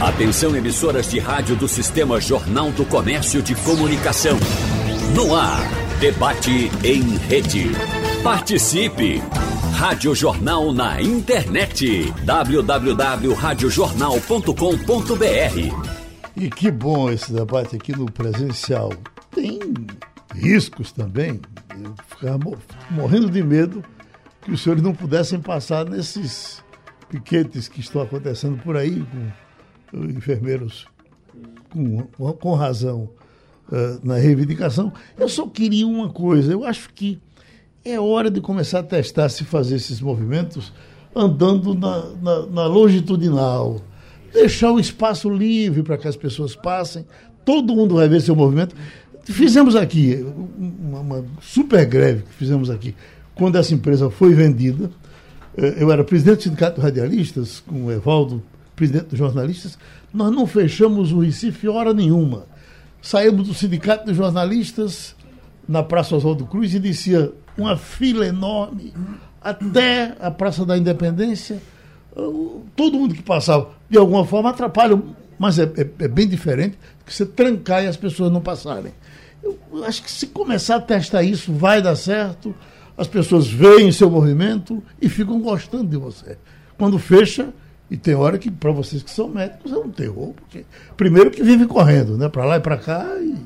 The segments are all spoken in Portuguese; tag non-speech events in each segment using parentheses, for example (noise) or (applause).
Atenção emissoras de rádio do Sistema Jornal do Comércio de Comunicação. No ar, debate em rede. Participe! Rádio Jornal na internet. www.radiojornal.com.br E que bom esse debate aqui no presencial. Tem riscos também. Eu ficava morrendo de medo que os senhores não pudessem passar nesses piquetes que estão acontecendo por aí, com enfermeiros com, com razão uh, na reivindicação. Eu só queria uma coisa, eu acho que é hora de começar a testar se fazer esses movimentos andando na, na, na longitudinal, deixar o espaço livre para que as pessoas passem, todo mundo vai ver seu movimento. Fizemos aqui uma, uma super greve que fizemos aqui quando essa empresa foi vendida. Eh, eu era presidente do Sindicato de Radialistas, com o Evaldo, presidente dos jornalistas. Nós não fechamos o Recife hora nenhuma. Saímos do Sindicato de Jornalistas na Praça Oswaldo Cruz e descia uma fila enorme até a Praça da Independência. Todo mundo que passava, de alguma forma, atrapalha, mas é, é, é bem diferente que você trancar e as pessoas não passarem. Eu acho que se começar a testar isso, vai dar certo. As pessoas veem seu movimento e ficam gostando de você. Quando fecha, e tem hora que, para vocês que são médicos, é um terror, porque primeiro que vive correndo, né? Para lá e para cá. E...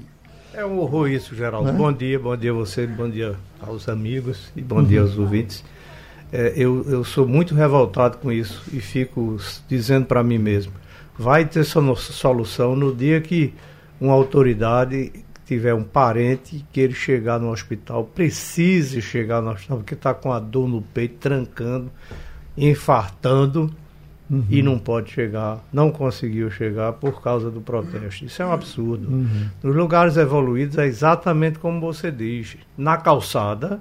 É um horror isso, Geraldo. Né? Bom dia, bom dia a você, bom dia aos amigos e bom uhum. dia aos ouvintes. É, eu, eu sou muito revoltado com isso e fico dizendo para mim mesmo: vai ter solução no dia que uma autoridade tiver um parente que ele chegar no hospital, precise chegar no hospital, porque está com a dor no peito, trancando, infartando uhum. e não pode chegar, não conseguiu chegar por causa do protesto. Isso é um absurdo. Uhum. Nos lugares evoluídos é exatamente como você diz. Na calçada,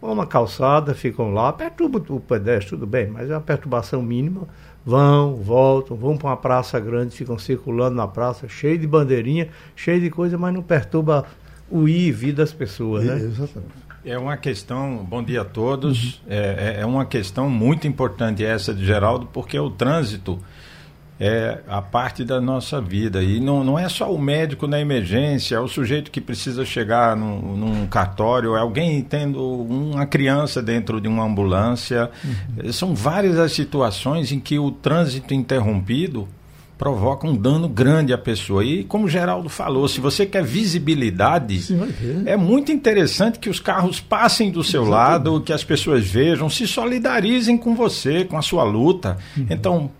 uma calçada, ficam lá, perturba o pedestre, tudo bem, mas é uma perturbação mínima vão, voltam, vão para uma praça grande, ficam circulando na praça, cheio de bandeirinha, cheio de coisa, mas não perturba o ir e vir das pessoas, né? Exatamente. É uma questão, bom dia a todos, uhum. é, é uma questão muito importante essa de Geraldo, porque o trânsito é a parte da nossa vida. E não, não é só o médico na emergência, é o sujeito que precisa chegar num, num cartório, é alguém tendo uma criança dentro de uma ambulância. Uhum. São várias as situações em que o trânsito interrompido provoca um dano grande à pessoa. E como o Geraldo falou, se você quer visibilidade, é muito interessante que os carros passem do seu Exatamente. lado, que as pessoas vejam, se solidarizem com você, com a sua luta. Uhum. Então,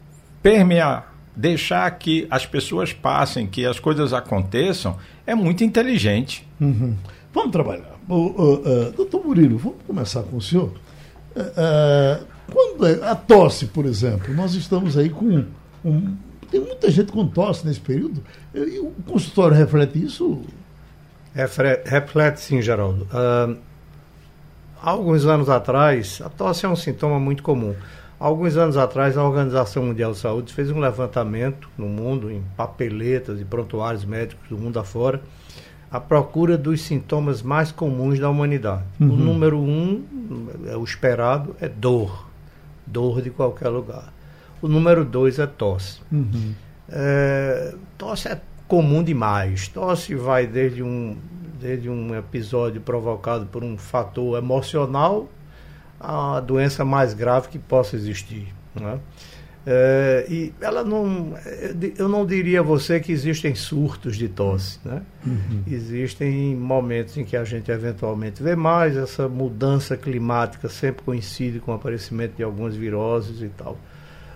permear deixar que as pessoas passem, que as coisas aconteçam, é muito inteligente. Uhum. Vamos trabalhar. O, doutor Murilo, vamos começar com o senhor. Uh, quando é, a tosse, por exemplo, nós estamos aí com. Um, tem muita gente com tosse nesse período. E o consultório reflete isso? Reflete, reflete sim, Geraldo. Uh, alguns anos atrás, a tosse é um sintoma muito comum. Alguns anos atrás, a Organização Mundial de Saúde fez um levantamento no mundo, em papeletas e prontuários médicos do mundo afora, à procura dos sintomas mais comuns da humanidade. Uhum. O número um, é o esperado, é dor. Dor de qualquer lugar. O número dois é tosse. Uhum. É, tosse é comum demais. Tosse vai desde um, desde um episódio provocado por um fator emocional a doença mais grave que possa existir. Né? É, e ela não, eu não diria a você que existem surtos de tosse, né? Uhum. Existem momentos em que a gente eventualmente vê mais essa mudança climática sempre coincide com o aparecimento de algumas viroses e tal,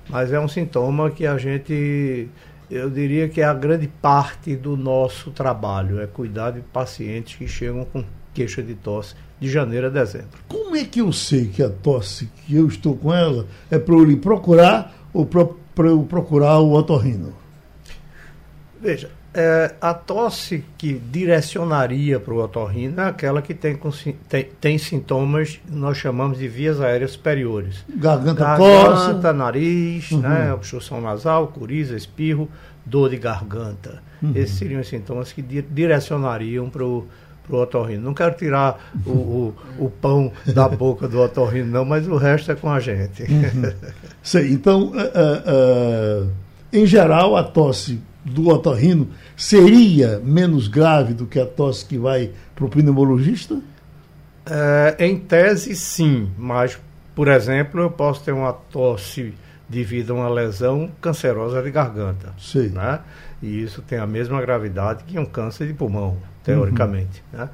mas é um sintoma que a gente, eu diria que é a grande parte do nosso trabalho, é cuidar de pacientes que chegam com queixa de tosse de janeiro a dezembro. Como é que eu sei que a tosse que eu estou com ela é para eu ir procurar ou para eu procurar o otorrino? Veja, é, a tosse que direcionaria para o otorrino é aquela que tem, tem, tem, sintomas, nós chamamos de vias aéreas superiores. Garganta, garganta nariz, uhum. né, obstrução nasal, coriza, espirro, dor de garganta. Uhum. Esses seriam os sintomas que direcionariam para o para o otorrino. Não quero tirar o, o, o, pão da (laughs) boca do otorrino, não, mas o resto é com a gente. Uhum. Sei, então, uh, uh, em geral, a tosse do otorrino seria menos grave do que a tosse que vai para o pneumologista? É, em tese, sim, mas, por exemplo, eu posso ter uma tosse devido a uma lesão cancerosa de garganta. Sim. Né? E isso tem a mesma gravidade que um câncer de pulmão, teoricamente. Uhum. Né?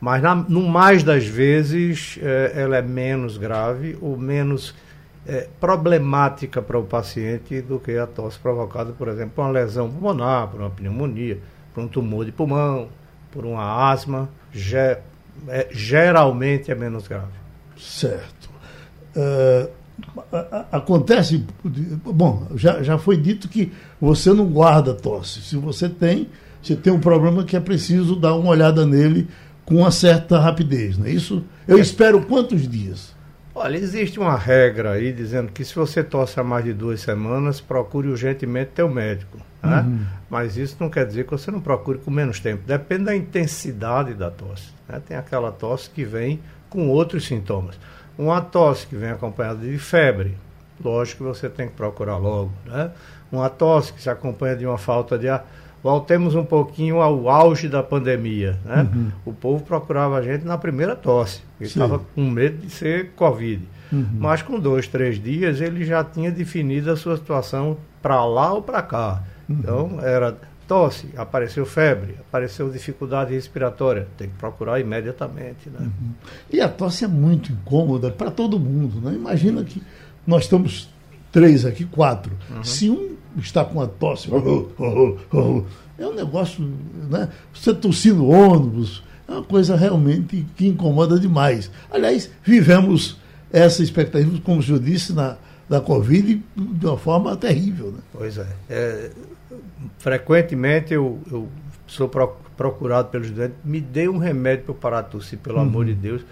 Mas, na, no mais das vezes, é, ela é menos grave ou menos é, problemática para o paciente do que a tosse provocada, por exemplo, por uma lesão pulmonar, por uma pneumonia, por um tumor de pulmão, por uma asma. Ge é, geralmente é menos grave. Certo. Uh, acontece. Bom, já, já foi dito que você não guarda tosse. Se você tem, você tem um problema que é preciso dar uma olhada nele com uma certa rapidez. Não é isso? Eu espero quantos dias? Olha, existe uma regra aí dizendo que se você tosse há mais de duas semanas, procure urgentemente teu médico. Né? Uhum. Mas isso não quer dizer que você não procure com menos tempo. Depende da intensidade da tosse. Né? Tem aquela tosse que vem com outros sintomas. Uma tosse que vem acompanhada de febre, lógico que você tem que procurar logo. Né? Uma tosse que se acompanha de uma falta de ar voltemos um pouquinho ao auge da pandemia. Né? Uhum. O povo procurava a gente na primeira tosse. Ele estava com medo de ser Covid. Uhum. Mas com dois, três dias, ele já tinha definido a sua situação para lá ou para cá. Uhum. Então, era tosse, apareceu febre, apareceu dificuldade respiratória. Tem que procurar imediatamente. Né? Uhum. E a tosse é muito incômoda para todo mundo. Né? Imagina que nós estamos três aqui, quatro. Uhum. Se um está com a tosse, (laughs) é um negócio, né? Você tossir no ônibus, é uma coisa realmente que incomoda demais. Aliás, vivemos essa expectativa, como o senhor disse, na, da Covid de uma forma terrível. Né? Pois é. é frequentemente eu, eu sou procurado pelos doentes, me dê um remédio para eu parar de tossir, pelo uhum. amor de Deus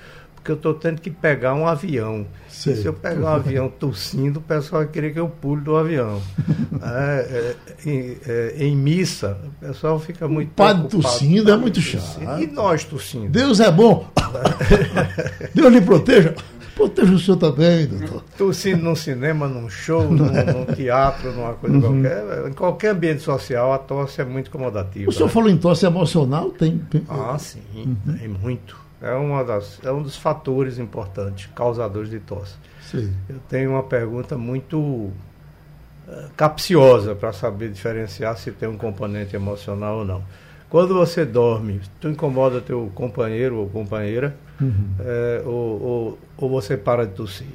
porque eu estou tendo que pegar um avião. Se eu pegar um avião tossindo, o pessoal vai querer que eu pule do avião. (laughs) é, é, em, é, em, missa, o pessoal fica muito. O padre tossindo é muito chato. E nós tossindo. Deus é bom. (laughs) Deus lhe proteja. Proteja o senhor também, doutor. Tossindo num cinema, num show, (laughs) num, num teatro, numa coisa uhum. qualquer. Em qualquer ambiente social, a tosse é muito incomodativa. O senhor né? falou em tosse emocional? Tem. tem... Ah, sim, uhum. tem muito é, uma das, é um dos fatores importantes, causadores de tosse. Sim. Eu tenho uma pergunta muito uh, capciosa para saber diferenciar se tem um componente emocional ou não. Quando você dorme, tu incomoda teu companheiro ou companheira, uhum. é, ou, ou, ou, você para de tossir.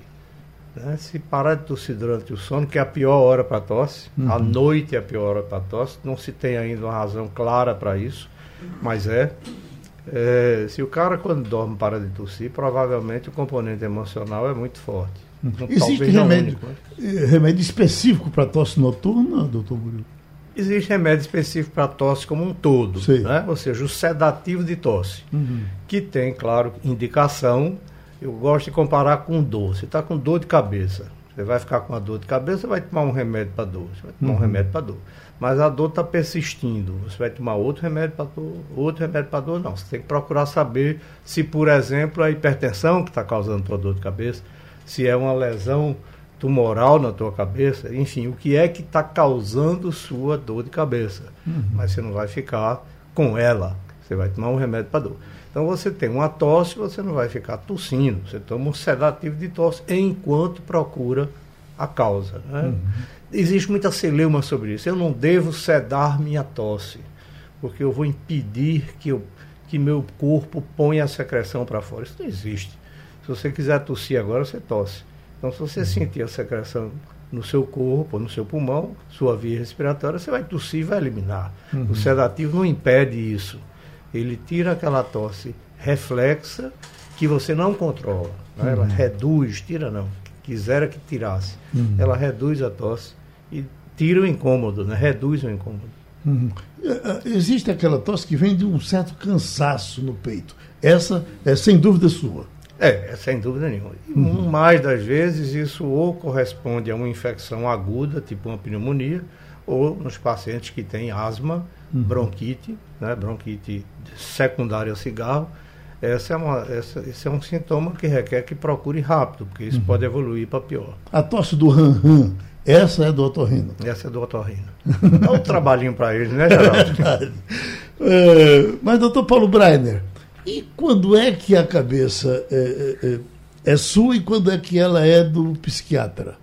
Né? Se parar de tossir durante o sono, que é a pior hora para tosse, uhum. a noite é a pior hora para tosse, não se tem ainda uma razão clara para isso, mas é. É, se o cara, quando dorme, para de tossir, provavelmente o componente emocional é muito forte. Hum. Existe remédio, único, remédio específico para tosse noturna, doutor Murilo? Existe remédio específico para tosse como um todo, né? ou seja, o sedativo de tosse, uhum. que tem, claro, indicação. Eu gosto de comparar com dor. Você está com dor de cabeça, você vai ficar com a dor de cabeça, vai tomar um remédio para dor. Você vai tomar uhum. um remédio para dor mas a dor está persistindo. Você vai tomar outro remédio para dor, outro remédio para dor, não. Você tem que procurar saber se, por exemplo, a hipertensão que está causando tua dor de cabeça, se é uma lesão tumoral na tua cabeça, enfim, o que é que está causando sua dor de cabeça. Uhum. Mas você não vai ficar com ela. Você vai tomar um remédio para dor. Então você tem uma tosse, você não vai ficar tossindo. Você toma um sedativo de tosse enquanto procura a causa. Né? Uhum existe muita celeuma sobre isso. Eu não devo sedar minha tosse, porque eu vou impedir que, eu, que meu corpo ponha a secreção para fora. Isso não existe. Se você quiser tossir agora, você tosse. Então, se você sentir a secreção no seu corpo, no seu pulmão, sua via respiratória, você vai tossir e vai eliminar. Uhum. O sedativo não impede isso. Ele tira aquela tosse reflexa que você não controla. Né? Ela uhum. reduz, tira não. Quisera que tirasse. Uhum. Ela reduz a tosse e tira o incômodo, né? reduz o incômodo. Uhum. Existe aquela tosse que vem de um certo cansaço no peito. Essa é sem dúvida sua. É, é sem dúvida nenhuma. Uhum. Mais das vezes isso ou corresponde a uma infecção aguda, tipo uma pneumonia, ou nos pacientes que têm asma, uhum. bronquite, né, bronquite secundária ao cigarro, essa é uma, essa, esse é um sintoma que requer que procure rápido, porque isso uhum. pode evoluir para pior. A tosse do ran-ran, essa é do otorrino? Essa é do otorrino. Dá um trabalhinho para ele, né, Geraldo? (laughs) é, mas, doutor Paulo Breiner, e quando é que a cabeça é, é, é sua e quando é que ela é do psiquiatra?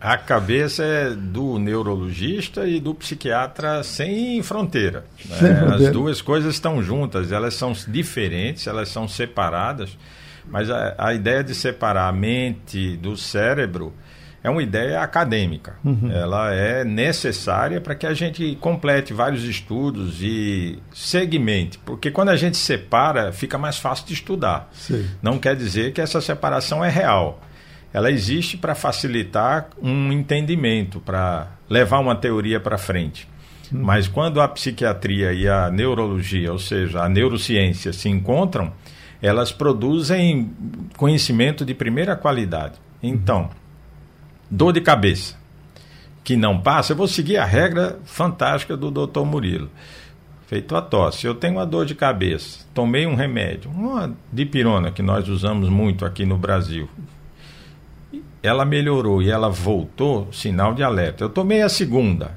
A cabeça é do neurologista e do psiquiatra sem fronteira. Né? Sem fronteira. As duas coisas estão juntas, elas são diferentes, elas são separadas, mas a, a ideia de separar a mente do cérebro é uma ideia acadêmica. Uhum. Ela é necessária para que a gente complete vários estudos e segmente, porque quando a gente separa, fica mais fácil de estudar. Sim. Não quer dizer que essa separação é real ela existe para facilitar um entendimento, para levar uma teoria para frente. Hum. Mas quando a psiquiatria e a neurologia, ou seja, a neurociência, se encontram, elas produzem conhecimento de primeira qualidade. Então, dor de cabeça que não passa, eu vou seguir a regra fantástica do Dr. Murilo. Feito a tosse, eu tenho uma dor de cabeça, tomei um remédio, uma dipirona que nós usamos muito aqui no Brasil, ela melhorou e ela voltou, sinal de alerta. Eu tomei a segunda,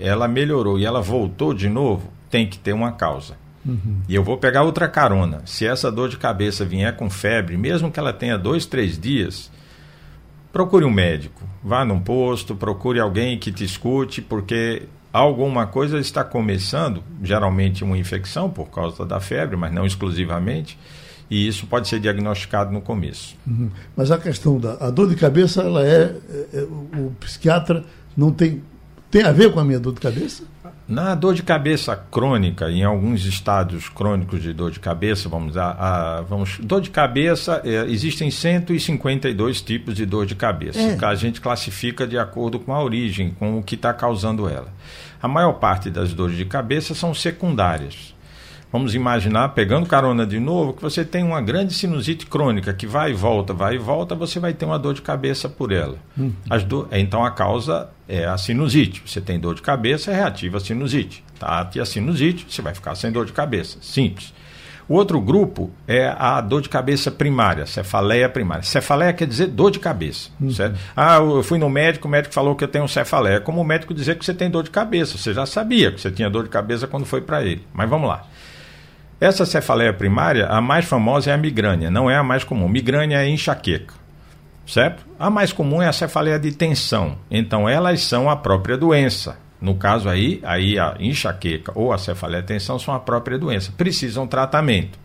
ela melhorou e ela voltou de novo, tem que ter uma causa. Uhum. E eu vou pegar outra carona. Se essa dor de cabeça vier com febre, mesmo que ela tenha dois, três dias, procure um médico. Vá num posto, procure alguém que te escute, porque alguma coisa está começando, geralmente uma infecção por causa da febre, mas não exclusivamente e isso pode ser diagnosticado no começo. Uhum. Mas a questão da a dor de cabeça, ela é, é, é, o psiquiatra não tem tem a ver com a minha dor de cabeça? Na dor de cabeça crônica, em alguns estados crônicos de dor de cabeça, vamos a, a vamos dor de cabeça, é, existem 152 tipos de dor de cabeça. É. A gente classifica de acordo com a origem, com o que está causando ela. A maior parte das dores de cabeça são secundárias. Vamos imaginar, pegando carona de novo, que você tem uma grande sinusite crônica que vai e volta, vai e volta, você vai ter uma dor de cabeça por ela. Uhum. Do... Então a causa é a sinusite. Você tem dor de cabeça, é reativa à sinusite. Tá? E a sinusite, você vai ficar sem dor de cabeça. Simples. O outro grupo é a dor de cabeça primária, cefaleia primária. Cefaleia quer dizer dor de cabeça, uhum. certo? Ah, eu fui no médico, o médico falou que eu tenho cefaleia. É como o médico dizer que você tem dor de cabeça. Você já sabia que você tinha dor de cabeça quando foi para ele. Mas vamos lá. Essa cefaleia primária, a mais famosa é a migrânia, não é a mais comum. Migrânia é enxaqueca, certo? A mais comum é a cefaleia de tensão. Então, elas são a própria doença. No caso aí, aí a enxaqueca ou a cefaleia de tensão são a própria doença. Precisam tratamento.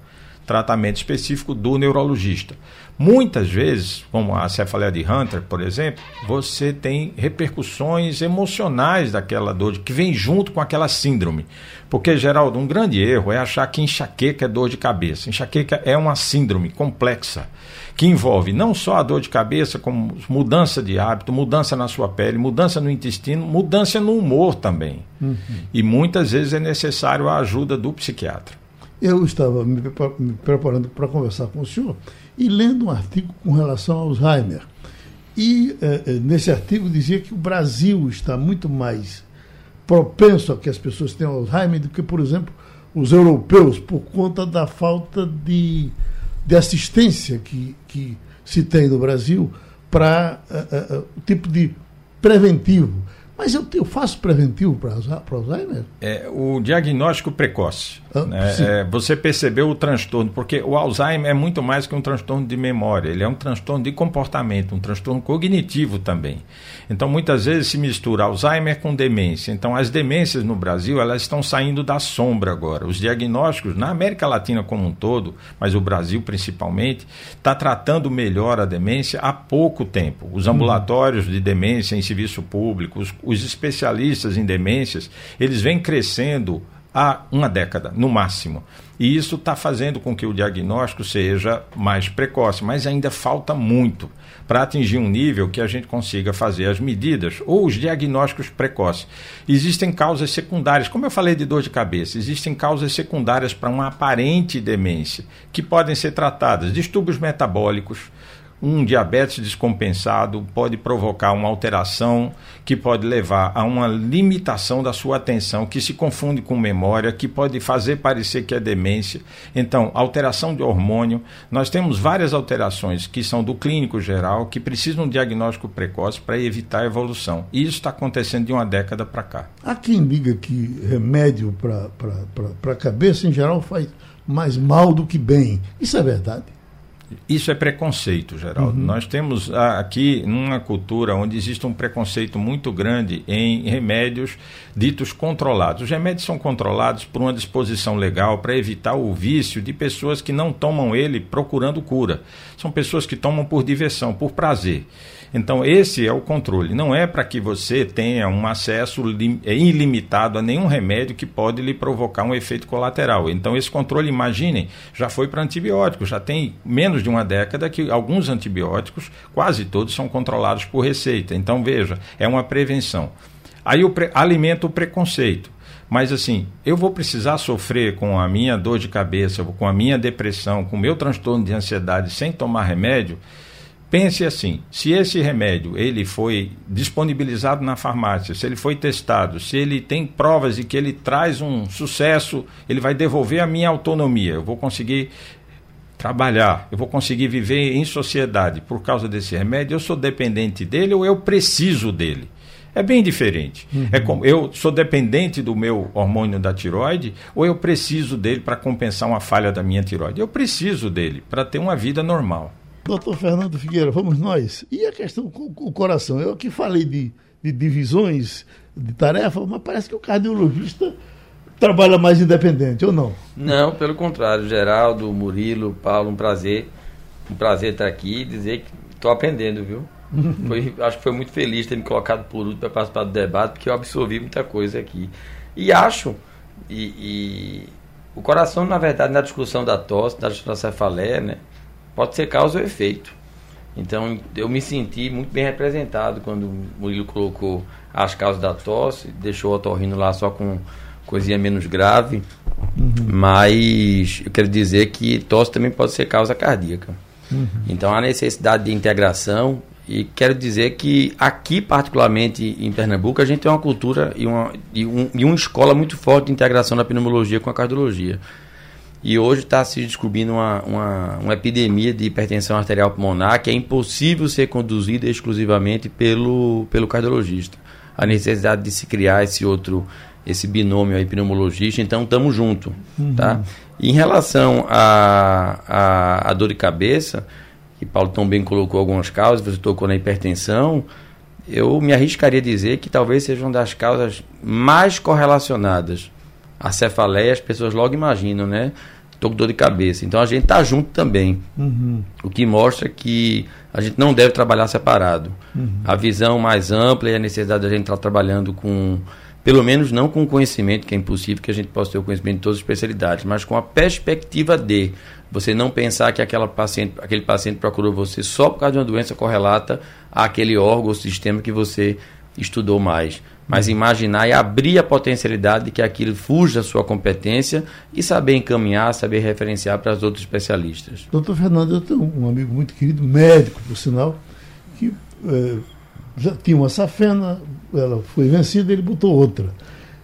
Tratamento específico do neurologista. Muitas vezes, como a cefaleia de Hunter, por exemplo, você tem repercussões emocionais daquela dor, que vem junto com aquela síndrome. Porque, Geraldo, um grande erro é achar que enxaqueca é dor de cabeça. Enxaqueca é uma síndrome complexa, que envolve não só a dor de cabeça, como mudança de hábito, mudança na sua pele, mudança no intestino, mudança no humor também. Uhum. E muitas vezes é necessário a ajuda do psiquiatra. Eu estava me preparando para conversar com o senhor e lendo um artigo com relação ao Alzheimer. E eh, eh, nesse artigo dizia que o Brasil está muito mais propenso a que as pessoas tenham Alzheimer do que, por exemplo, os europeus, por conta da falta de, de assistência que, que se tem no Brasil para uh, o tipo de preventivo. Mas eu, eu faço preventivo para Alzheimer? É, o diagnóstico precoce. Ah, né? é, você percebeu o transtorno, porque o Alzheimer é muito mais que um transtorno de memória, ele é um transtorno de comportamento, um transtorno cognitivo também. Então, muitas vezes se mistura Alzheimer com demência. Então, as demências no Brasil, elas estão saindo da sombra agora. Os diagnósticos, na América Latina como um todo, mas o Brasil principalmente, está tratando melhor a demência há pouco tempo. Os ambulatórios de demência em serviço público, os, os especialistas em demências, eles vêm crescendo há uma década, no máximo. E isso está fazendo com que o diagnóstico seja mais precoce, mas ainda falta muito para atingir um nível que a gente consiga fazer as medidas ou os diagnósticos precoces. Existem causas secundárias, como eu falei de dor de cabeça, existem causas secundárias para uma aparente demência, que podem ser tratadas, distúrbios metabólicos, um diabetes descompensado pode provocar uma alteração que pode levar a uma limitação da sua atenção, que se confunde com memória, que pode fazer parecer que é demência. Então, alteração de hormônio. Nós temos várias alterações que são do clínico geral, que precisam de um diagnóstico precoce para evitar a evolução. E isso está acontecendo de uma década para cá. Há quem diga que remédio para a cabeça, em geral, faz mais mal do que bem. Isso é verdade? Isso é preconceito, Geraldo. Uhum. Nós temos aqui numa cultura onde existe um preconceito muito grande em remédios ditos controlados. Os remédios são controlados por uma disposição legal para evitar o vício de pessoas que não tomam ele procurando cura. São pessoas que tomam por diversão, por prazer. Então, esse é o controle. Não é para que você tenha um acesso é, ilimitado a nenhum remédio que pode lhe provocar um efeito colateral. Então, esse controle, imaginem, já foi para antibióticos. Já tem menos de uma década que alguns antibióticos, quase todos, são controlados por receita. Então, veja, é uma prevenção. Aí o pre alimenta o preconceito. Mas assim, eu vou precisar sofrer com a minha dor de cabeça, com a minha depressão, com o meu transtorno de ansiedade sem tomar remédio? Pense assim, se esse remédio ele foi disponibilizado na farmácia, se ele foi testado, se ele tem provas de que ele traz um sucesso, ele vai devolver a minha autonomia, eu vou conseguir trabalhar, eu vou conseguir viver em sociedade por causa desse remédio, eu sou dependente dele ou eu preciso dele? É bem diferente. Uhum. É como eu sou dependente do meu hormônio da tiroide ou eu preciso dele para compensar uma falha da minha tiroide? Eu preciso dele para ter uma vida normal. Doutor Fernando Figueira, vamos nós. E a questão com o coração? Eu aqui falei de, de divisões de tarefa, mas parece que o cardiologista trabalha mais independente, ou não? Não, pelo contrário. Geraldo, Murilo, Paulo, um prazer. Um prazer estar aqui e dizer que estou aprendendo, viu? (laughs) Foi, acho que foi muito feliz ter me colocado por último para participar do debate, porque eu absorvi muita coisa aqui. E acho, e, e o coração, na verdade, na discussão da tosse, da discussão da cefaleia, né? pode ser causa ou efeito. Então eu me senti muito bem representado quando o Murilo colocou as causas da tosse, deixou o otorrino lá só com coisinha menos grave. Uhum. Mas eu quero dizer que tosse também pode ser causa cardíaca. Uhum. Então há necessidade de integração e quero dizer que aqui, particularmente em Pernambuco, a gente tem uma cultura e uma, e, um, e uma escola muito forte de integração da pneumologia com a cardiologia. E hoje está se descobrindo uma, uma, uma, epidemia de hipertensão arterial pulmonar que é impossível ser conduzida exclusivamente pelo, pelo cardiologista. A necessidade de se criar esse outro, esse binômio aí pneumologista, então estamos juntos. Uhum. Tá? em relação à a, a, a, dor de cabeça, que Paulo tão bem colocou algumas causas, você tocou na hipertensão, eu me arriscaria a dizer que talvez seja uma das causas mais correlacionadas. A cefaleia, as pessoas logo imaginam, né? Estou com dor de cabeça. Então a gente está junto também. Uhum. O que mostra que a gente não deve trabalhar separado. Uhum. A visão mais ampla e a necessidade de a gente estar tá trabalhando com pelo menos não com conhecimento, que é impossível que a gente possa ter o conhecimento de todas as especialidades, mas com a perspectiva de você não pensar que aquela paciente, aquele paciente procurou você só por causa de uma doença correlata àquele órgão ou sistema que você estudou mais. Mas imaginar e abrir a potencialidade de que aquilo fuja da sua competência e saber encaminhar, saber referenciar para os outros especialistas. Doutor Fernando, eu tenho um amigo muito querido, médico, por sinal, que é, já tinha uma safena, ela foi vencida, ele botou outra.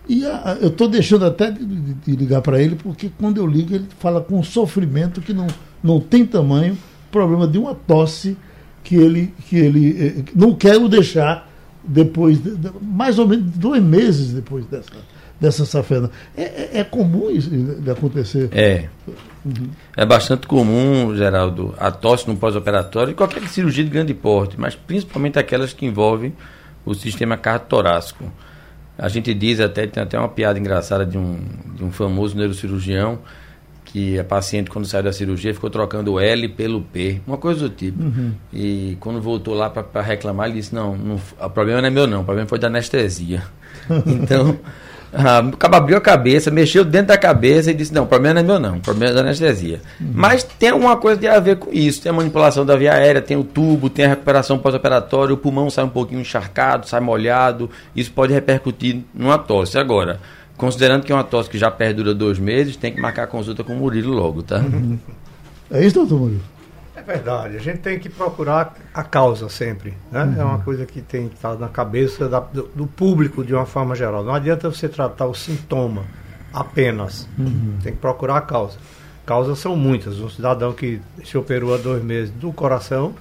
E a, eu estou deixando até de, de, de ligar para ele, porque quando eu ligo, ele fala com sofrimento que não, não tem tamanho, problema de uma tosse que ele, que ele eh, não quer o deixar depois, de, de, mais ou menos dois meses depois dessa, dessa safena. É, é, é comum isso de acontecer? É. Uhum. É bastante comum, Geraldo, a tosse no pós-operatório, qualquer cirurgia de grande porte, mas principalmente aquelas que envolvem o sistema cardiotorácico. A gente diz até, tem até uma piada engraçada de um, de um famoso neurocirurgião, que a paciente, quando saiu da cirurgia, ficou trocando o L pelo P, uma coisa do tipo. Uhum. E quando voltou lá para reclamar, ele disse: não, não, o problema não é meu, não, o problema foi da anestesia. (laughs) então. Ah, abriu a cabeça, mexeu dentro da cabeça e disse: Não, o problema não é meu, não, o problema é da anestesia. Uhum. Mas tem alguma coisa de a ver com isso. Tem a manipulação da via aérea, tem o tubo, tem a recuperação pós-operatória, o pulmão sai um pouquinho encharcado, sai molhado. Isso pode repercutir numa tosse. Agora, considerando que é uma tosse que já perdura dois meses, tem que marcar a consulta com o Murilo logo, tá? Uhum. É isso, doutor Murilo? Verdade, a gente tem que procurar a causa sempre. Né? Uhum. É uma coisa que tem que estar na cabeça da, do, do, público de uma forma geral. Não adianta você tratar o sintoma apenas. Uhum. Tem que procurar a causa. Causas são muitas. Um cidadão que se operou há dois meses do coração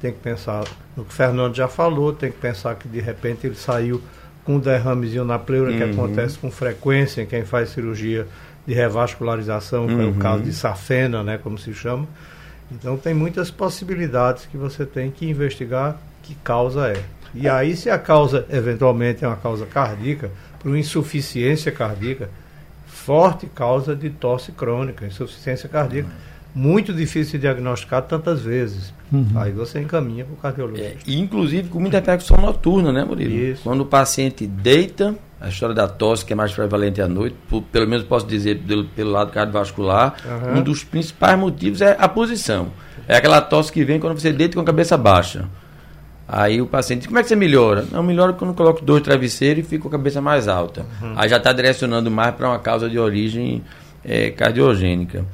tem que pensar no que o Fernando já falou, tem que pensar que de repente ele saiu com um derramezinho na pleura, uhum. que acontece com frequência em quem faz cirurgia de revascularização, uhum. que é o uhum. caso de safena, né, como se chama. Então tem muitas possibilidades que você tem que investigar que causa é. E aí se a causa eventualmente é uma causa cardíaca, por insuficiência cardíaca, forte causa de tosse crônica, insuficiência cardíaca. Uhum muito difícil de diagnosticar tantas vezes. Uhum. Aí você encaminha para o cardiologista. É, inclusive com muita repercussão noturna, né, Murilo? Isso. Quando o paciente deita, a história da tosse, que é mais prevalente à noite, por, pelo menos posso dizer pelo, pelo lado cardiovascular, uhum. um dos principais motivos é a posição. É aquela tosse que vem quando você deita com a cabeça baixa. Aí o paciente diz, como é que você melhora? Não, melhora quando coloco dois travesseiros e fico com a cabeça mais alta. Uhum. Aí já está direcionando mais para uma causa de origem é, cardiogênica.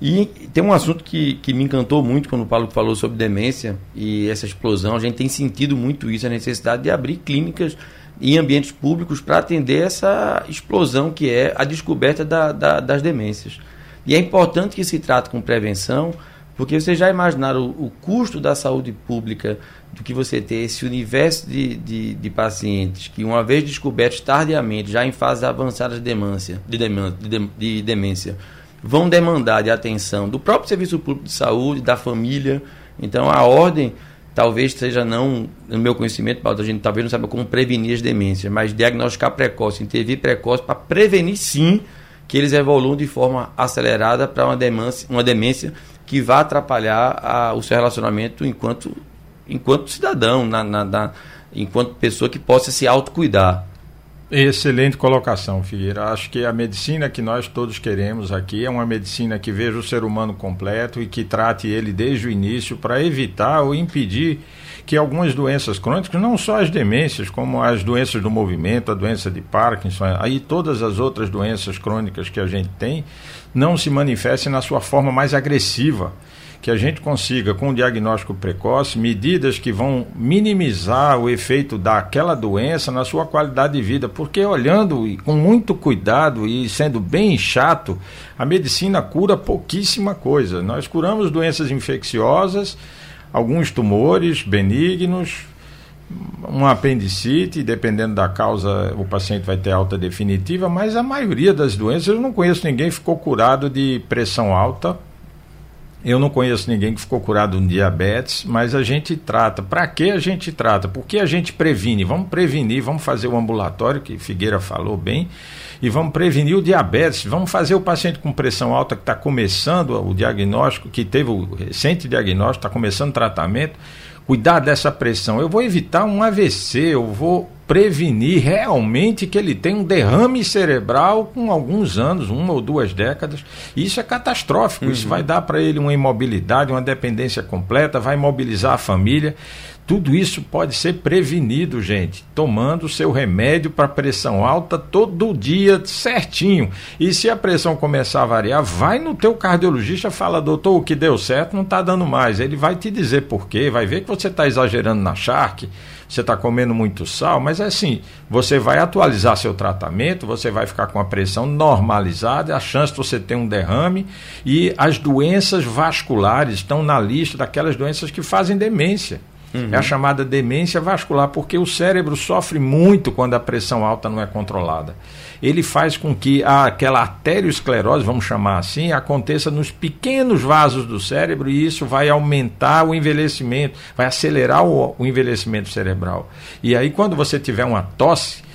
E tem um assunto que, que me encantou muito quando o Paulo falou sobre demência e essa explosão. A gente tem sentido muito isso, a necessidade de abrir clínicas em ambientes públicos para atender essa explosão que é a descoberta da, da, das demências. E é importante que se trate com prevenção, porque vocês já imaginaram o, o custo da saúde pública do que você ter esse universo de, de, de, pacientes que, uma vez descobertos tardiamente, já em fase avançada de demência, de, demência, de, de demência vão demandar de atenção do próprio Serviço Público de Saúde, da família. Então, a ordem talvez seja não, no meu conhecimento, a gente talvez não saiba como prevenir as demências, mas diagnosticar precoce, intervir precoce para prevenir sim que eles evoluam de forma acelerada para uma demência, uma demência que vá atrapalhar a, o seu relacionamento enquanto, enquanto cidadão, na, na, na, enquanto pessoa que possa se autocuidar. Excelente colocação, Figueira. Acho que a medicina que nós todos queremos aqui é uma medicina que veja o ser humano completo e que trate ele desde o início para evitar ou impedir que algumas doenças crônicas, não só as demências, como as doenças do movimento, a doença de Parkinson, aí todas as outras doenças crônicas que a gente tem, não se manifestem na sua forma mais agressiva que a gente consiga, com o diagnóstico precoce, medidas que vão minimizar o efeito daquela doença na sua qualidade de vida. Porque olhando com muito cuidado e sendo bem chato, a medicina cura pouquíssima coisa. Nós curamos doenças infecciosas, alguns tumores benignos, uma apendicite, dependendo da causa, o paciente vai ter alta definitiva, mas a maioria das doenças, eu não conheço ninguém que ficou curado de pressão alta eu não conheço ninguém que ficou curado de diabetes, mas a gente trata. Para que a gente trata? Porque a gente previne. Vamos prevenir, vamos fazer o ambulatório, que Figueira falou bem, e vamos prevenir o diabetes. Vamos fazer o paciente com pressão alta que está começando o diagnóstico, que teve o recente diagnóstico, está começando o tratamento, cuidar dessa pressão. Eu vou evitar um AVC, eu vou prevenir realmente que ele tenha um derrame cerebral com alguns anos, uma ou duas décadas. Isso é catastrófico. Uhum. Isso vai dar para ele uma imobilidade, uma dependência completa, vai imobilizar a família. Tudo isso pode ser prevenido, gente, tomando o seu remédio para pressão alta todo dia certinho. E se a pressão começar a variar, vai no teu cardiologista, fala, doutor, o que deu certo não está dando mais. Ele vai te dizer por quê, vai ver que você está exagerando na charque, você está comendo muito sal, mas é assim, você vai atualizar seu tratamento, você vai ficar com a pressão normalizada, a chance de você ter um derrame e as doenças vasculares estão na lista daquelas doenças que fazem demência. Uhum. É a chamada demência vascular, porque o cérebro sofre muito quando a pressão alta não é controlada. Ele faz com que aquela arteriosclerose, vamos chamar assim, aconteça nos pequenos vasos do cérebro e isso vai aumentar o envelhecimento, vai acelerar o, o envelhecimento cerebral. E aí, quando você tiver uma tosse,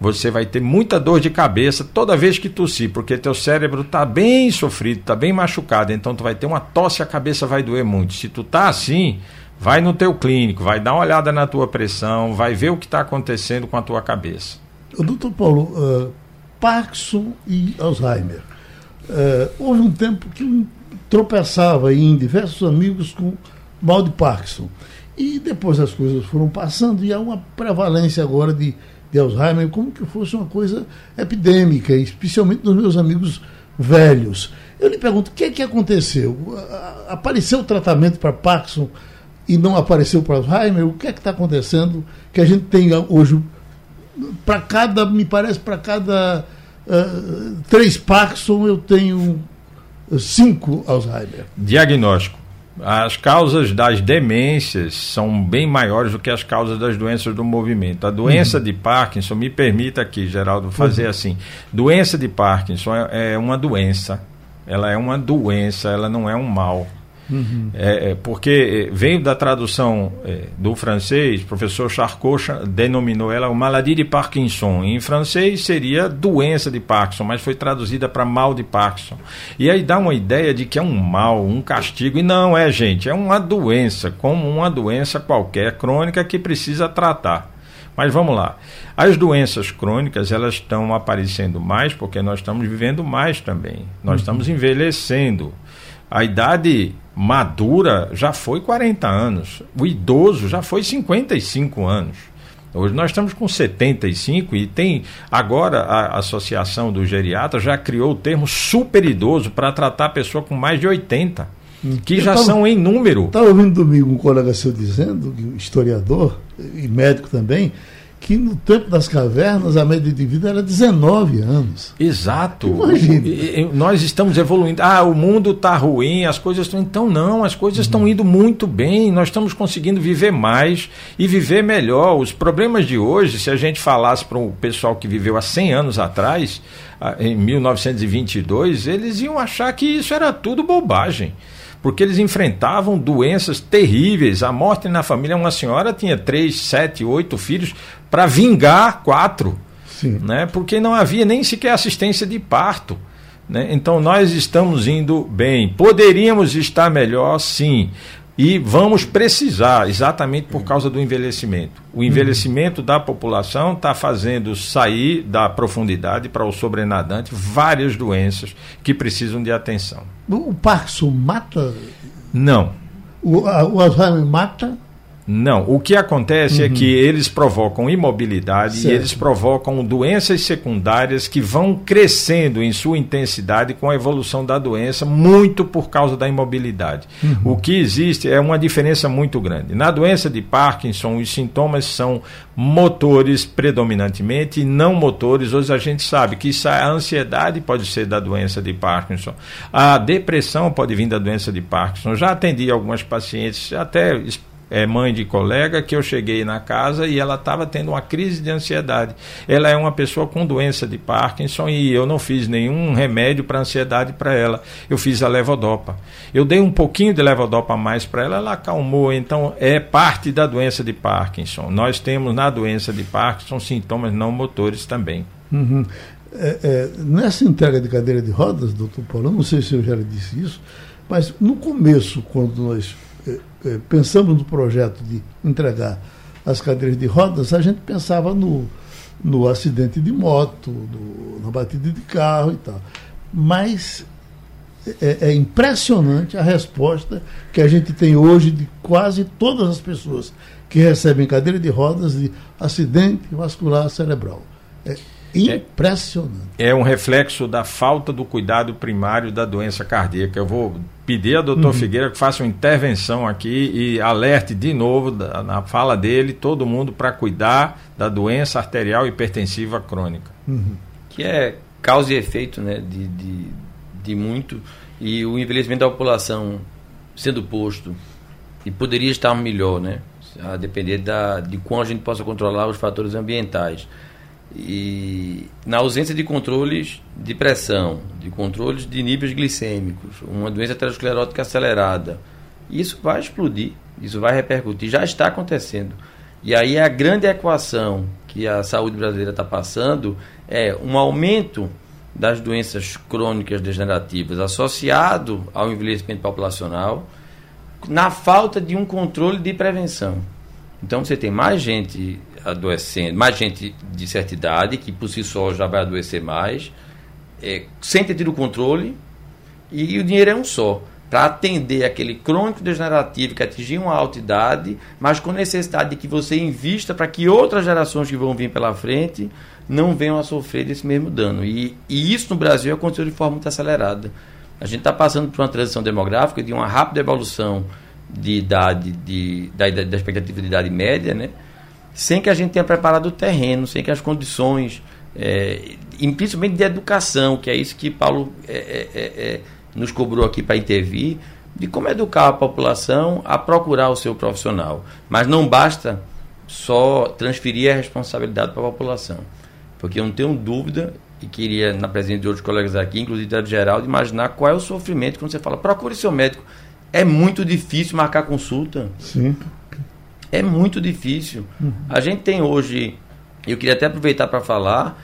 você vai ter muita dor de cabeça toda vez que tossir, porque teu cérebro está bem sofrido, está bem machucado, então tu vai ter uma tosse e a cabeça vai doer muito. Se tu tá assim, Vai no teu clínico, vai dar uma olhada na tua pressão, vai ver o que está acontecendo com a tua cabeça. Doutor Paulo, uh, Parkinson e Alzheimer. Uh, houve um tempo que tropeçava em diversos amigos com mal de Parkinson. E depois as coisas foram passando e há uma prevalência agora de, de Alzheimer como que fosse uma coisa epidêmica, especialmente nos meus amigos velhos. Eu lhe pergunto, o que é que aconteceu? Apareceu o tratamento para Parkinson e não apareceu para Alzheimer? O que é que está acontecendo que a gente tem hoje para cada, me parece, para cada uh, três Parkinson eu tenho cinco Alzheimer. Diagnóstico. As causas das demências são bem maiores do que as causas das doenças do movimento. A doença uhum. de Parkinson, me permita aqui, Geraldo, fazer uhum. assim: doença de Parkinson é, é uma doença, ela é uma doença, ela não é um mal. Uhum. É, porque é, veio da tradução é, do francês, o professor Charcot denominou ela o maladie de Parkinson. Em francês seria doença de Parkinson, mas foi traduzida para mal de Parkinson. E aí dá uma ideia de que é um mal, um castigo. E não é, gente, é uma doença, como uma doença qualquer crônica que precisa tratar. Mas vamos lá. As doenças crônicas, elas estão aparecendo mais porque nós estamos vivendo mais também. Nós uhum. estamos envelhecendo. A idade madura já foi 40 anos, o idoso já foi 55 anos. Hoje nós estamos com 75 e tem agora a Associação do Geriatra já criou o termo super idoso para tratar a pessoa com mais de 80, que Eu já tava, são em número. Estava ouvindo domingo um colega seu dizendo, historiador e médico também, que no tempo das cavernas a média de vida era 19 anos. Exato. Imagina. Nós estamos evoluindo. Ah, o mundo está ruim, as coisas estão. Então, não, as coisas estão uhum. indo muito bem. Nós estamos conseguindo viver mais e viver melhor. Os problemas de hoje, se a gente falasse para o pessoal que viveu há 100 anos atrás, em 1922, eles iam achar que isso era tudo bobagem porque eles enfrentavam doenças terríveis. A morte na família, uma senhora tinha três, sete, oito filhos para vingar quatro, Sim. né? porque não havia nem sequer assistência de parto. Né? Então nós estamos indo bem. Poderíamos estar melhor, sim. E vamos precisar, exatamente por causa do envelhecimento. O envelhecimento da população está fazendo sair da profundidade para o sobrenadante várias doenças que precisam de atenção. O Parkinson mata? Não. O, o Alzheimer mata? Não, o que acontece uhum. é que eles provocam imobilidade certo. e eles provocam doenças secundárias que vão crescendo em sua intensidade com a evolução da doença, muito por causa da imobilidade. Uhum. O que existe é uma diferença muito grande. Na doença de Parkinson, os sintomas são motores predominantemente e não motores. Hoje a gente sabe que a ansiedade pode ser da doença de Parkinson, a depressão pode vir da doença de Parkinson. Já atendi algumas pacientes, até é, mãe de colega que eu cheguei na casa e ela estava tendo uma crise de ansiedade. Ela é uma pessoa com doença de Parkinson e eu não fiz nenhum remédio para ansiedade para ela. Eu fiz a levodopa. Eu dei um pouquinho de levodopa a mais para ela, ela acalmou. Então é parte da doença de Parkinson. Nós temos na doença de Parkinson sintomas não motores também. Uhum. É, é, nessa entrega de cadeira de rodas, doutor Paulo, não sei se eu já lhe disse isso, mas no começo, quando nós pensamos no projeto de entregar as cadeiras de rodas, a gente pensava no, no acidente de moto, no, na batida de carro e tal. Mas é, é, impressionante a resposta que a gente tem hoje de quase todas as pessoas que recebem cadeira de rodas de acidente vascular cerebral. É impressionante. É, é um reflexo da falta do cuidado primário da doença cardíaca. Eu vou pedir ao doutor uhum. Figueira que faça uma intervenção aqui e alerte de novo da, na fala dele todo mundo para cuidar da doença arterial hipertensiva crônica. Uhum. Que é causa e efeito né, de, de, de muito. E o envelhecimento da população sendo posto e poderia estar melhor, né? A depender da, de quão a gente possa controlar os fatores ambientais. E na ausência de controles de pressão, de controles de níveis glicêmicos, uma doença aterosclerótica acelerada, isso vai explodir, isso vai repercutir, já está acontecendo. E aí a grande equação que a saúde brasileira está passando é um aumento das doenças crônicas degenerativas associado ao envelhecimento populacional, na falta de um controle de prevenção. Então você tem mais gente adoecendo, mais gente de certa idade, que por si só já vai adoecer mais, é, sem ter tido controle, e o dinheiro é um só. Para atender aquele crônico degenerativo que atingiu uma alta idade, mas com necessidade de que você invista para que outras gerações que vão vir pela frente não venham a sofrer desse mesmo dano. E, e isso no Brasil aconteceu de forma muito acelerada. A gente está passando por uma transição demográfica de uma rápida evolução de idade, de, da, da expectativa de idade média, né? Sem que a gente tenha preparado o terreno, sem que as condições, é, e principalmente de educação, que é isso que Paulo é, é, é, é nos cobrou aqui para intervir, de como educar a população a procurar o seu profissional. Mas não basta só transferir a responsabilidade para a população. Porque eu não tenho dúvida, e queria, na presença de outros colegas aqui, inclusive da geral, de imaginar qual é o sofrimento quando você fala, procure seu médico. É muito difícil marcar consulta. Sim. É muito difícil. Uhum. A gente tem hoje, eu queria até aproveitar para falar,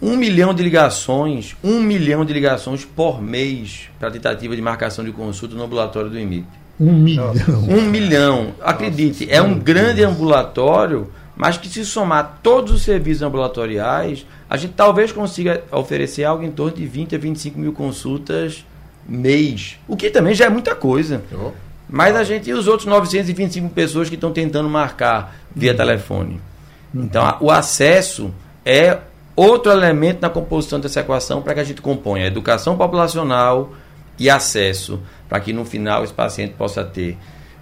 um milhão de ligações, um milhão de ligações por mês para tentativa de marcação de consulta no ambulatório do IMIP. Um milhão. Um milhão. Acredite, Nossa, é um grande Deus. ambulatório, mas que se somar todos os serviços ambulatoriais, a gente talvez consiga oferecer algo em torno de 20 a 25 mil consultas mês. O que também já é muita coisa. Oh. Mas a gente e os outros 925 pessoas que estão tentando marcar via uhum. telefone. Então, a, o acesso é outro elemento na composição dessa equação para que a gente componha educação populacional e acesso, para que no final esse paciente possa ter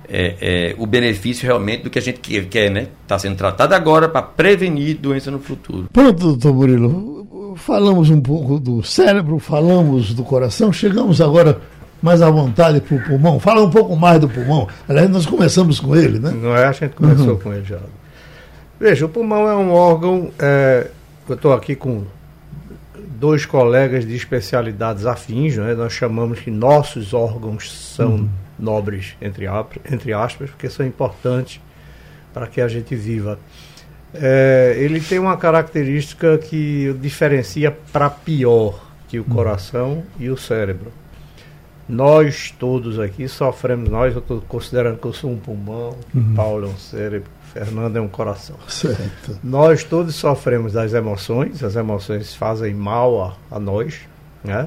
é, é, o benefício realmente do que a gente quer né? Está sendo tratado agora para prevenir doença no futuro. Pronto, doutor Murilo. Falamos um pouco do cérebro, falamos do coração, chegamos agora mais à vontade para o pulmão. Fala um pouco mais do pulmão. Aliás, nós começamos com ele, né? Não é? A gente começou uhum. com ele já. Veja, o pulmão é um órgão. É, eu estou aqui com dois colegas de especialidades afins, né? nós chamamos que nossos órgãos são uhum. nobres, entre, entre aspas, porque são importantes para que a gente viva. É, ele tem uma característica que diferencia para pior que o uhum. coração e o cérebro. Nós todos aqui sofremos, nós, eu estou considerando que eu sou um pulmão, uhum. Paulo é um cérebro, Fernando é um coração. Certo. Nós todos sofremos das emoções, as emoções fazem mal a, a nós, né?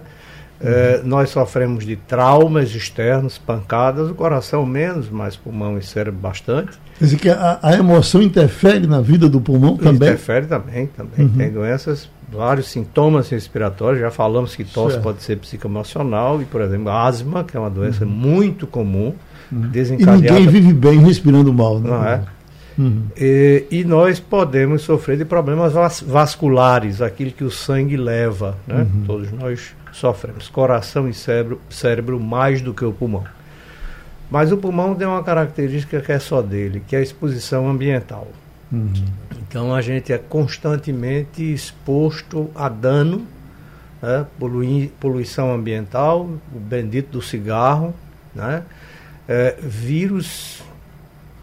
Uhum. É, nós sofremos de traumas externos, pancadas, o coração menos, mas pulmão e cérebro bastante. Quer dizer que a, a emoção interfere na vida do pulmão também? Interfere também, também. Uhum. Tem doenças, vários sintomas respiratórios, já falamos que tosse certo. pode ser psicoemocional e, por exemplo, asma, que é uma doença uhum. muito comum, uhum. desencadeada... E ninguém vive bem respirando mal, né? Não é? Uhum. E, e, nós podemos sofrer de problemas vas vasculares, aquilo que o sangue leva, né? Uhum. Todos nós sofremos, coração e cérebro, cérebro mais do que o pulmão. Mas o pulmão tem uma característica que é só dele, que é a exposição ambiental. Uhum. Então a gente é constantemente exposto a dano, né? Polui, poluição ambiental, o bendito do cigarro, né? É, vírus,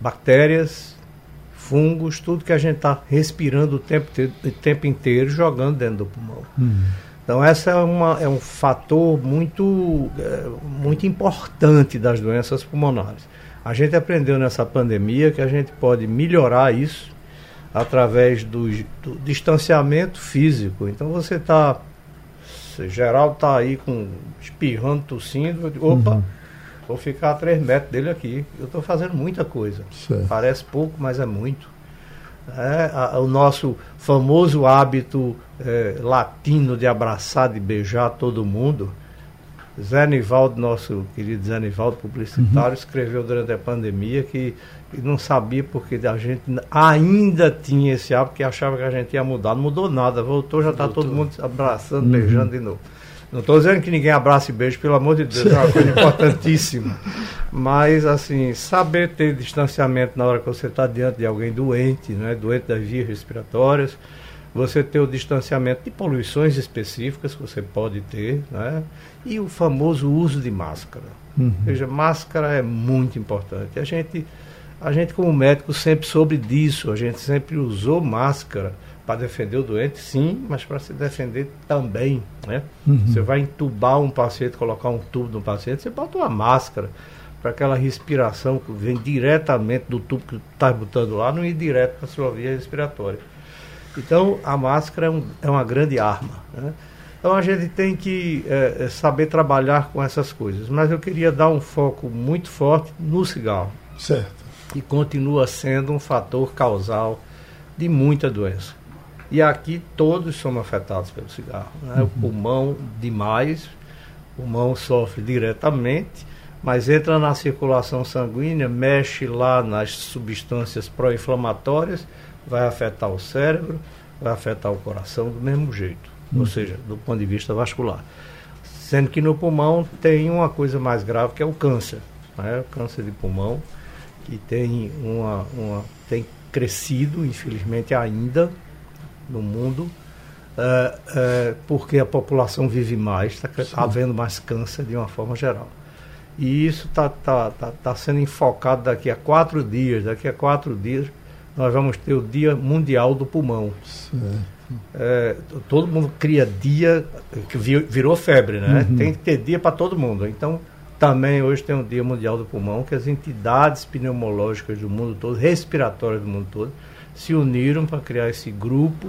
bactérias, fungos, tudo que a gente está respirando o tempo, o tempo inteiro jogando dentro do pulmão. Uhum. Então, essa é, uma, é um fator muito, é, muito importante das doenças pulmonares. A gente aprendeu nessa pandemia que a gente pode melhorar isso através do, do distanciamento físico. Então, você está. Geraldo está aí com espirrando, tossindo. Opa, uhum. vou ficar a três metros dele aqui. Eu estou fazendo muita coisa. Certo. Parece pouco, mas é muito. É, a, o nosso famoso hábito é, latino de abraçar, de beijar todo mundo. Zé Nivaldo, nosso querido Zé Nivaldo, publicitário, uhum. escreveu durante a pandemia que não sabia porque a gente ainda tinha esse hábito, que achava que a gente ia mudar. Não mudou nada, voltou, já está todo mundo abraçando, uhum. beijando de novo. Não estou dizendo que ninguém abraça e beija, pelo amor de Deus, é uma coisa (laughs) importantíssima. Mas, assim, saber ter distanciamento na hora que você está diante de alguém doente, né, doente das vias respiratórias, você ter o distanciamento de poluições específicas que você pode ter, né, e o famoso uso de máscara. Uhum. Ou seja, máscara é muito importante. A gente, a gente, como médico, sempre soube disso, a gente sempre usou máscara para defender o doente, sim, mas para se defender também. Né? Uhum. Você vai entubar um paciente, colocar um tubo no paciente, você bota uma máscara para aquela respiração que vem diretamente do tubo que está botando lá, não ir direto para a sua via respiratória. Então, a máscara é, um, é uma grande arma. Né? Então, a gente tem que é, saber trabalhar com essas coisas. Mas eu queria dar um foco muito forte no cigarro. Certo. Que continua sendo um fator causal de muita doença. E aqui todos somos afetados pelo cigarro. Né? Uhum. O pulmão demais, o pulmão sofre diretamente, mas entra na circulação sanguínea, mexe lá nas substâncias pró-inflamatórias, vai afetar o cérebro, vai afetar o coração do mesmo jeito, uhum. ou seja, do ponto de vista vascular. Sendo que no pulmão tem uma coisa mais grave que é o câncer, né? o câncer de pulmão, que tem, uma, uma, tem crescido, infelizmente ainda, no mundo, é, é, porque a população vive mais, está havendo mais câncer de uma forma geral. E isso está tá, tá, tá sendo enfocado daqui a quatro dias. Daqui a quatro dias nós vamos ter o Dia Mundial do Pulmão. É, todo mundo cria dia, que virou febre, né? Uhum. Tem que ter dia para todo mundo. Então, também hoje tem o Dia Mundial do Pulmão, que as entidades pneumológicas do mundo todo, respiratórias do mundo todo, se uniram para criar esse grupo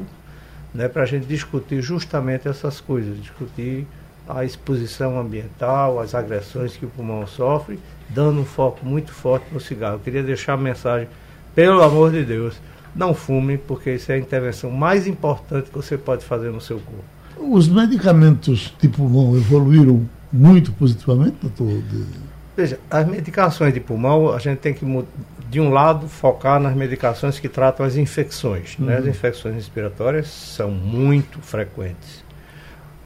né, para a gente discutir justamente essas coisas, discutir a exposição ambiental, as agressões que o pulmão sofre, dando um foco muito forte no cigarro. Eu queria deixar a mensagem, pelo amor de Deus, não fume, porque isso é a intervenção mais importante que você pode fazer no seu corpo. Os medicamentos de pulmão evoluíram muito positivamente, doutor? Veja, as medicações de pulmão, a gente tem que de um lado, focar nas medicações que tratam as infecções. Uhum. Né? As uhum. infecções respiratórias são muito frequentes.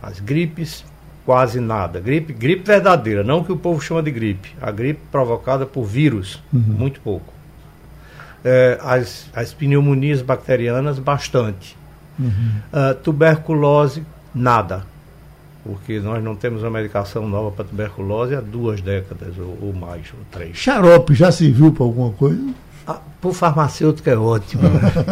As gripes, quase nada. Gripe, gripe verdadeira, não que o povo chama de gripe. A gripe provocada por vírus, uhum. muito pouco. É, as, as pneumonias bacterianas, bastante. Uhum. Uh, tuberculose, nada porque nós não temos uma medicação nova para tuberculose há duas décadas ou, ou mais, ou três. Xarope já serviu para alguma coisa? Ah, para o farmacêutico é ótimo.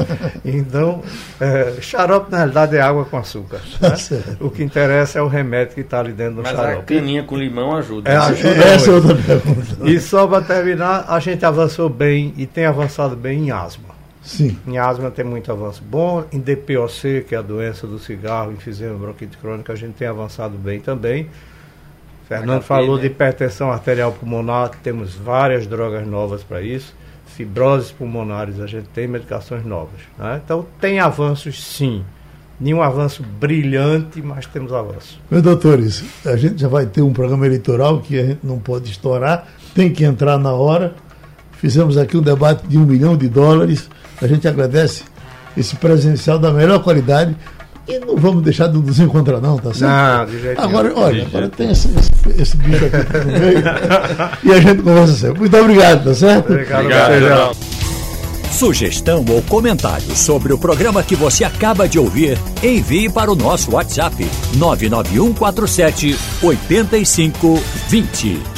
(laughs) então, é, xarope na realidade é água com açúcar. Né? o que interessa é o remédio que está ali dentro do Mas xarope. Mas a caninha com limão ajuda. É, ajuda Essa é outra pergunta. E só para terminar, a gente avançou bem e tem avançado bem em asma. Sim. Em asma tem muito avanço bom. Em DPOC, que é a doença do cigarro, enfisema bronquite crônica, a gente tem avançado bem também. Fernando falou de hipertensão arterial pulmonar, temos várias drogas novas para isso. Fibroses pulmonares, a gente tem medicações novas. Né? Então tem avanços sim. Nenhum avanço brilhante, mas temos avanços. Meus doutores, a gente já vai ter um programa eleitoral que a gente não pode estourar, tem que entrar na hora. Fizemos aqui um debate de um milhão de dólares a gente agradece esse presencial da melhor qualidade. E não vamos deixar de nos encontrar, não, tá certo? Não, de jeito Agora, olha, agora tem esse, esse, esse bicho aqui no meio. (laughs) e a gente conversa sempre. Muito obrigado, tá certo? Obrigado, obrigado. Sugestão ou comentário sobre o programa que você acaba de ouvir, envie para o nosso WhatsApp 99147 8520.